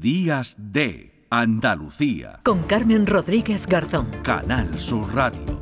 Días de Andalucía. Con Carmen Rodríguez Garzón. Canal Sur Radio.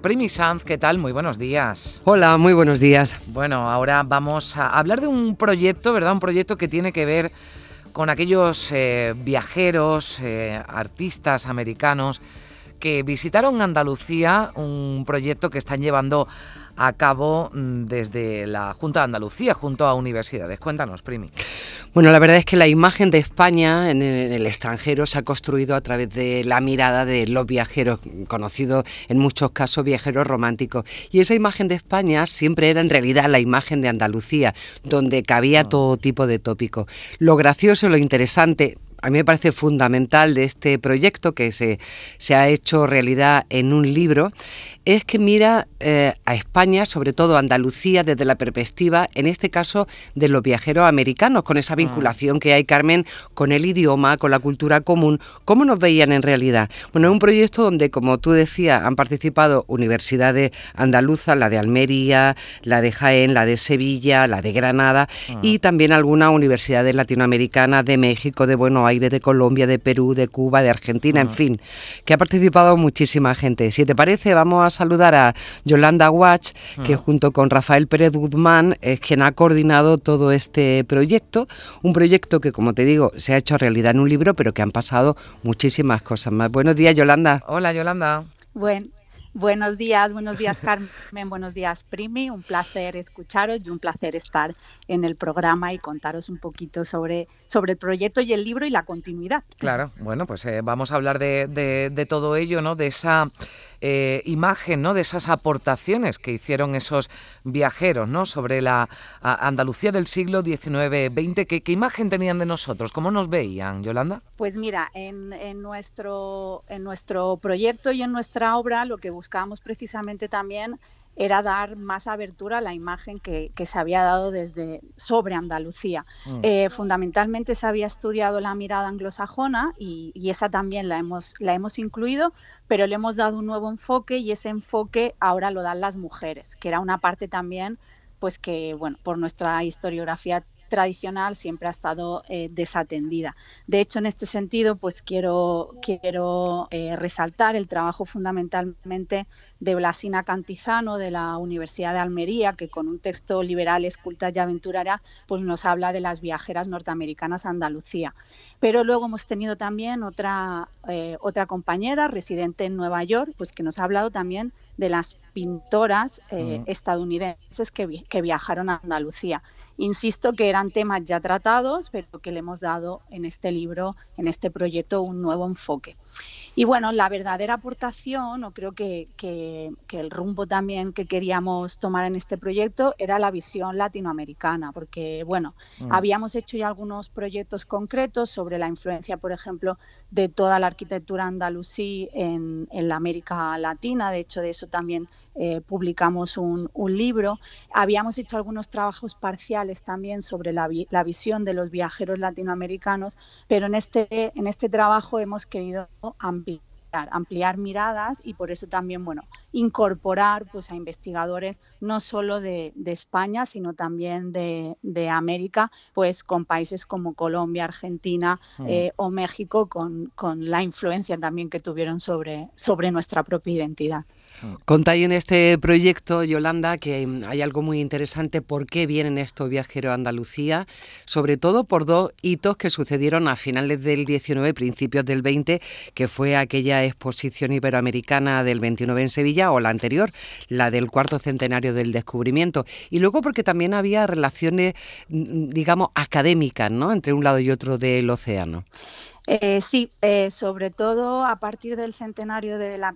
Primi Sanz, ¿qué tal? Muy buenos días. Hola, muy buenos días. Bueno, ahora vamos a hablar de un proyecto, ¿verdad? Un proyecto que tiene que ver con aquellos eh, viajeros, eh, artistas americanos que visitaron Andalucía, un proyecto que están llevando a cabo mm, desde la Junta de Andalucía junto a universidades. Cuéntanos, Primi. Bueno, la verdad es que la imagen de España en el extranjero se ha construido a través de la mirada de los viajeros, conocidos en muchos casos viajeros románticos. Y esa imagen de España siempre era en realidad la imagen de Andalucía, donde cabía ah. todo tipo de tópicos. Lo gracioso, lo interesante, a mí me parece fundamental de este proyecto que se, se ha hecho realidad en un libro es que mira eh, a España, sobre todo a Andalucía, desde la perspectiva, en este caso, de los viajeros americanos, con esa ah. vinculación que hay, Carmen, con el idioma, con la cultura común. ¿Cómo nos veían en realidad? Bueno, es un proyecto donde, como tú decías, han participado universidades andaluzas, la de Almería, la de Jaén, la de Sevilla, la de Granada ah. y también algunas universidades latinoamericanas de México, de Buenos Aires, de Colombia, de Perú, de Cuba, de Argentina, en ah. fin, que ha participado muchísima gente. Si te parece, vamos a saludar a Yolanda Watch, que ah. junto con Rafael Pérez Guzmán es quien ha coordinado todo este proyecto. Un proyecto que, como te digo, se ha hecho realidad en un libro, pero que han pasado muchísimas cosas más. Buenos días, Yolanda. Hola, Yolanda. Bueno, Buenos días, buenos días Carmen, buenos días Primi, un placer escucharos y un placer estar en el programa y contaros un poquito sobre, sobre el proyecto y el libro y la continuidad. Claro, bueno, pues eh, vamos a hablar de, de, todo ello, ¿no? De esa eh, imagen, ¿no? De esas aportaciones que hicieron esos viajeros, ¿no? Sobre la Andalucía del siglo XIX-XX. ¿Qué, imagen tenían de nosotros? ¿Cómo nos veían, Yolanda? Pues mira, en, en, nuestro, en nuestro proyecto y en nuestra obra lo que buscábamos precisamente también era dar más abertura a la imagen que, se había dado desde sobre Andalucía. Mm. Eh, fundamentalmente se había estudiado la mirada anglosajona y, esa también la hemos, la hemos incluido, pero le hemos dado un nuevo enfoque y ese enfoque ahora lo dan las mujeres, que era una parte también pues que bueno por nuestra historiografía tradicional siempre ha estado eh, desatendida. De hecho, en este sentido, pues quiero, quiero eh, resaltar el trabajo fundamentalmente de Blasina Cantizano de la Universidad de Almería, que con un texto liberal, esculta y aventurera, pues nos habla de las viajeras norteamericanas a Andalucía. Pero luego hemos tenido también otra, eh, otra compañera residente en Nueva York, pues que nos ha hablado también de las pintoras estadounidenses que, que viajaron a Andalucía. Insisto que eran temas ya tratados, pero que le hemos dado en este libro, en este proyecto, un nuevo enfoque. Y bueno, la verdadera aportación, o creo que, el rumbo también que queríamos tomar en este proyecto era la visión latinoamericana, porque bueno, mm. habíamos hecho ya algunos proyectos concretos sobre la influencia, por ejemplo, de toda la arquitectura andalusí en, la América Latina, de hecho de eso también eh, publicamos un, libro. Habíamos hecho algunos trabajos parciales también sobre la, la visión de los viajeros latinoamericanos, pero en este, en este trabajo hemos querido ampliar ampliar, miradas y por eso también, bueno, incorporar pues a investigadores no solo de, España, sino también de, América, pues con países como Colombia, Argentina mm. eh, o México, con, con, la influencia también que tuvieron sobre, sobre nuestra propia identidad. Contáis en este proyecto, Yolanda, que hay algo muy interesante, por qué vienen estos viajeros a Andalucía, sobre todo por dos hitos que sucedieron a finales del 19, principios del 20, que fue aquella exposición iberoamericana del 29 en Sevilla o la anterior, la del cuarto centenario del descubrimiento. Y luego porque también había relaciones, mm, digamos, académicas, ¿no? Entre un lado y otro del océano. Eh, sí, eh, sobre todo a partir del centenario de la,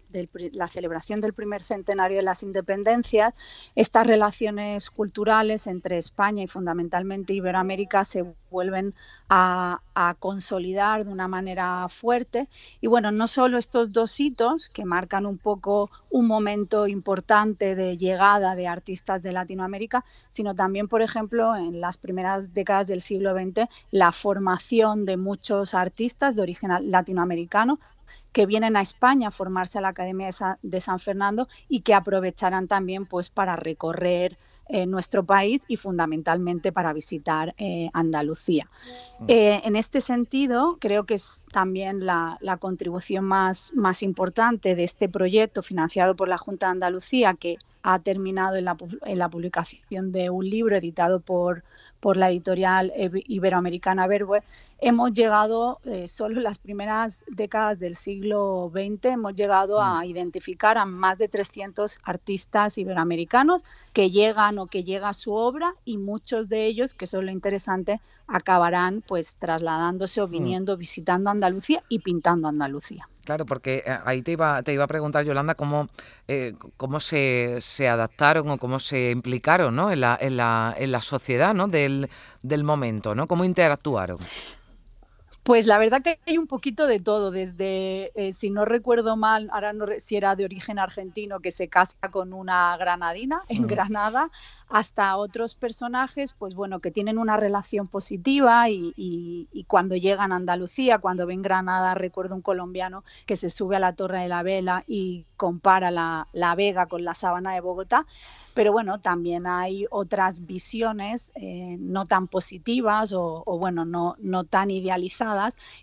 la, celebración del primer centenario de las independencias, estas relaciones culturales entre España y fundamentalmente Iberoamérica se vuelven a, consolidar de una manera fuerte. Y bueno, no solo estos dos hitos que marcan un poco un momento importante de llegada de artistas de Latinoamérica, sino también, por ejemplo, en las primeras décadas del siglo XX, la formación de muchos artistas artistas de origen latinoamericano que vienen a España a formarse a la Academia de San Fernando y que aprovecharán también pues para recorrer eh, nuestro país y fundamentalmente para visitar eh, Andalucía. Mm. Eh, en este sentido, creo que es también la, contribución más, más importante de este proyecto financiado por la Junta de Andalucía, que ha terminado en la, en la publicación de un libro editado por, por la editorial iberoamericana Verbo, hemos llegado, eh, solo en las primeras décadas del siglo XX, hemos llegado a mm. identificar a más de 300 artistas iberoamericanos que llegan o que llega su obra y muchos de ellos, que eso es lo interesante, acabarán pues trasladándose o mm. viniendo, visitando Andalucía y pintando Andalucía. Claro, porque eh, ahí te iba, te iba a preguntar, Yolanda, cómo, eh, cómo se, se, adaptaron o cómo se implicaron ¿no? en, la, en, la, en la sociedad ¿no? Del, momento, ¿no? ¿Cómo interactuaron? Pues la verdad que hay un poquito de todo, desde, eh, si no recuerdo mal, ahora no si era de origen argentino que se casa con una granadina en Granada, hasta otros personajes, pues bueno, que tienen una relación positiva y, y, cuando llegan a Andalucía, cuando ven Granada, recuerdo un colombiano que se sube a la Torre de la Vela y compara la, la Vega con la Sabana de Bogotá, pero bueno, también hay otras visiones eh, no tan positivas o, bueno, no, no tan idealizadas.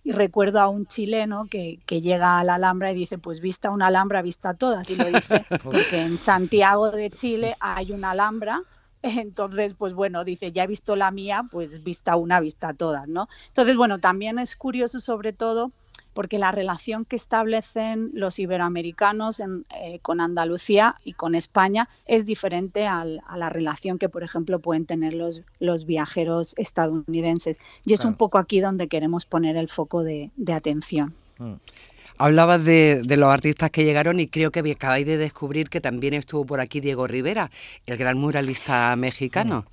Y recuerdo a un chileno que, que, llega a la Alhambra y dice, pues vista una Alhambra, vista todas. Y lo dice porque en Santiago de Chile hay una Alhambra. Entonces, pues bueno, dice, ya he visto la mía, pues vista una, vista todas, ¿no? Entonces, bueno, también es curioso sobre todo porque la relación que establecen los iberoamericanos eh, con Andalucía y con España es diferente a la relación que, por ejemplo, pueden tener los, los viajeros estadounidenses. Y es un poco aquí donde queremos poner el foco de, atención. Mm. Hablabas de, los artistas que llegaron y creo que acabáis de descubrir que también estuvo por aquí Diego Rivera, el gran muralista mexicano.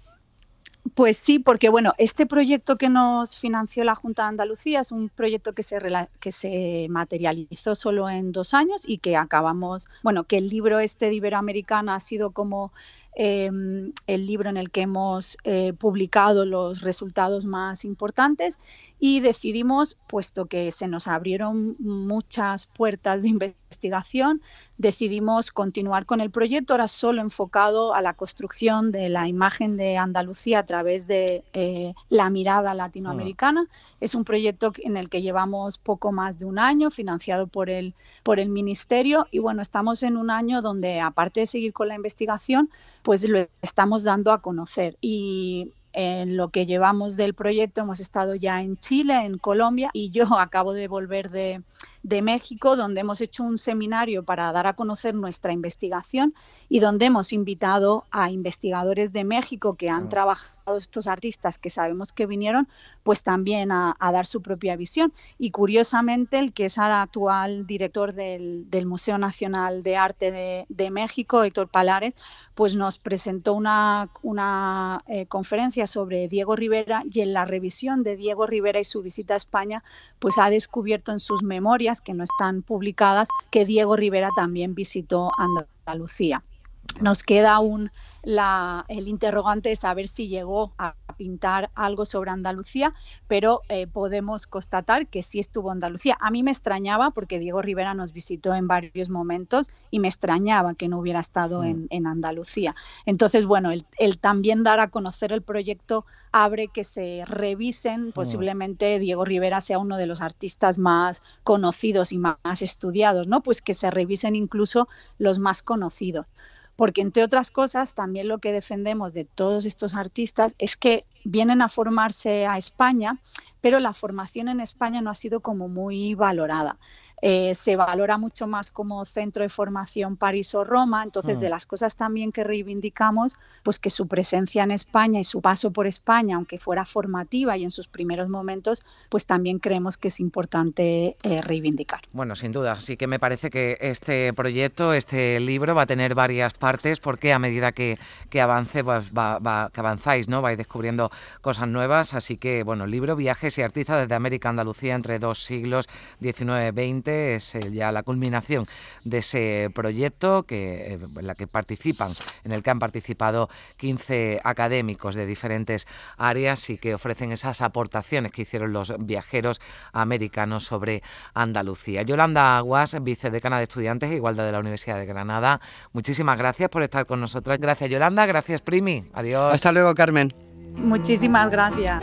Pues sí, porque bueno, este proyecto que nos financió la Junta de Andalucía es un proyecto que se, que se materializó solo en dos años y que acabamos, bueno, que el libro este de Iberoamericana ha sido como Em, el libro en el que hemos eh, publicado los resultados más importantes y decidimos, puesto que se nos abrieron muchas puertas de investigación, decidimos continuar con el proyecto, ahora solo enfocado a la construcción de la imagen de Andalucía a través de eh, la mirada latinoamericana. Es un proyecto en el que llevamos poco más de un año, financiado por el, por el Ministerio, y bueno, estamos en un año donde, aparte de seguir con la investigación, pues lo estamos dando a conocer. Y en lo que llevamos del proyecto hemos estado ya en Chile, en Colombia y yo acabo de volver de, de México, donde hemos hecho un seminario para dar a conocer nuestra investigación y donde hemos invitado a investigadores de México que han trabajado estos artistas que sabemos que vinieron, pues también a, dar su propia visión. Y curiosamente, el que es ahora actual director del, Museo Nacional de Arte de, México, Héctor Palares, pues nos presentó una, una eh, conferencia sobre Diego Rivera y en la revisión de Diego Rivera y su visita a España, pues ha descubierto en sus memorias que no están publicadas, que Diego Rivera también visitó Andalucía. Nos queda un el interrogante es saber si llegó a pintar algo sobre Andalucía, pero eh, podemos constatar que sí estuvo en Andalucía. A mí me extrañaba porque Diego Rivera nos visitó en varios momentos y me extrañaba que no hubiera estado mm. en, Andalucía. Entonces, bueno, el, también dar a conocer el proyecto abre que se revisen, mm. posiblemente Diego Rivera sea uno de los artistas más conocidos y más estudiados, ¿no? Pues que se revisen incluso los más conocidos porque entre otras cosas también lo que defendemos de todos estos artistas es que vienen a formarse a España, pero la formación en España no ha sido como muy valorada. Eh, se valora mucho más como centro de formación París o Roma, entonces de mm. las cosas también que reivindicamos, pues que su presencia en España y su paso por España, aunque fuera formativa y en sus primeros momentos, pues también creemos que es importante eh, reivindicar. Bueno, sin duda, sí que me parece que este proyecto, este libro va a tener varias partes porque a medida que, que avance, pues va, que avanzáis, ¿no? Vais descubriendo cosas nuevas, así que bueno, libro Viajes y Artistas desde América Andalucía entre dos siglos, 19-20 precisamente es eh, ya la culminación de ese proyecto que, en la que participan, en el que han participado 15 académicos de diferentes áreas y que ofrecen esas aportaciones que hicieron los viajeros americanos sobre Andalucía. Yolanda Aguas, vicedecana de Estudiantes e Igualdad de la Universidad de Granada, muchísimas gracias por estar con nosotros. Gracias Yolanda, gracias Primi, adiós. Hasta luego Carmen. Muchísimas gracias.